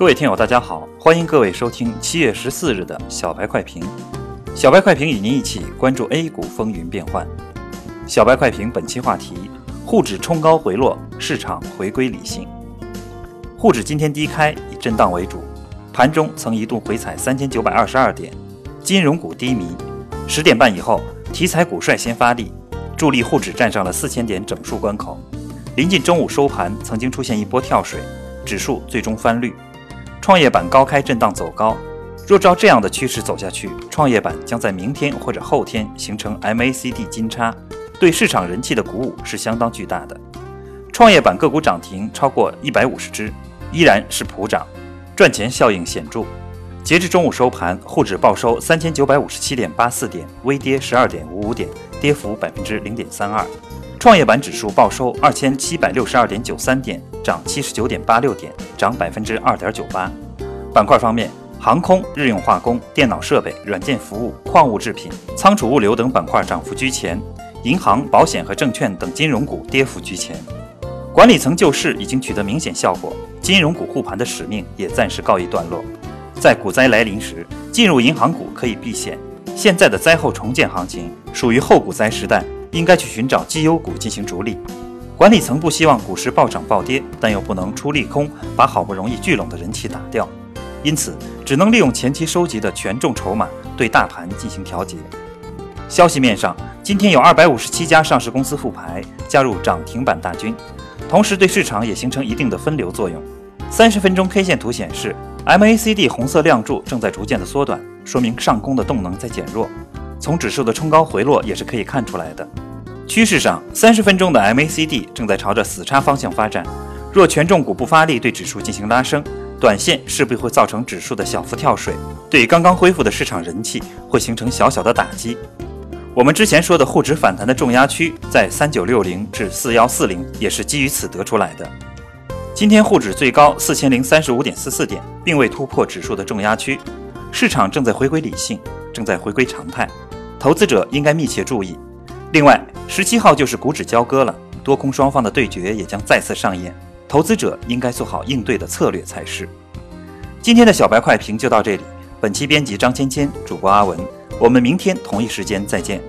各位听友，大家好，欢迎各位收听七月十四日的小白快评。小白快评与您一起关注 A 股风云变幻。小白快评本期话题：沪指冲高回落，市场回归理性。沪指今天低开，以震荡为主，盘中曾一度回踩三千九百二十二点，金融股低迷。十点半以后，题材股率先发力，助力沪指站上了四千点整数关口。临近中午收盘，曾经出现一波跳水，指数最终翻绿。创业板高开震荡走高，若照这样的趋势走下去，创业板将在明天或者后天形成 MACD 金叉，对市场人气的鼓舞是相当巨大的。创业板个股涨停超过一百五十只，依然是普涨，赚钱效应显著。截至中午收盘，沪指报收三千九百五十七点八四点，微跌十二点五五点，跌幅百分之零点三二。创业板指数报收二千七百六十二点九三点，涨七十九点八六点，涨百分之二点九八。板块方面，航空、日用化工、电脑设备、软件服务、矿物制品、仓储物流等板块涨幅居前，银行、保险和证券等金融股跌幅居前。管理层救市已经取得明显效果，金融股护盘的使命也暂时告一段落。在股灾来临时，进入银行股可以避险。现在的灾后重建行情属于后股灾时代。应该去寻找绩优股进行逐利，管理层不希望股市暴涨暴跌，但又不能出利空，把好不容易聚拢的人气打掉，因此只能利用前期收集的权重筹码对大盘进行调节。消息面上，今天有二百五十七家上市公司复牌，加入涨停板大军，同时对市场也形成一定的分流作用。三十分钟 K 线图显示，MACD 红色亮柱正在逐渐的缩短，说明上攻的动能在减弱。从指数的冲高回落也是可以看出来的。趋势上，三十分钟的 MACD 正在朝着死叉方向发展。若权重股不发力对指数进行拉升，短线势必会造成指数的小幅跳水，对刚刚恢复的市场人气会形成小小的打击。我们之前说的沪指反弹的重压区在三九六零至四幺四零，也是基于此得出来的。今天沪指最高四千零三十五点四四点，并未突破指数的重压区，市场正在回归理性，正在回归常态。投资者应该密切注意。另外，十七号就是股指交割了，多空双方的对决也将再次上演，投资者应该做好应对的策略才是。今天的小白快评就到这里，本期编辑张芊芊，主播阿文，我们明天同一时间再见。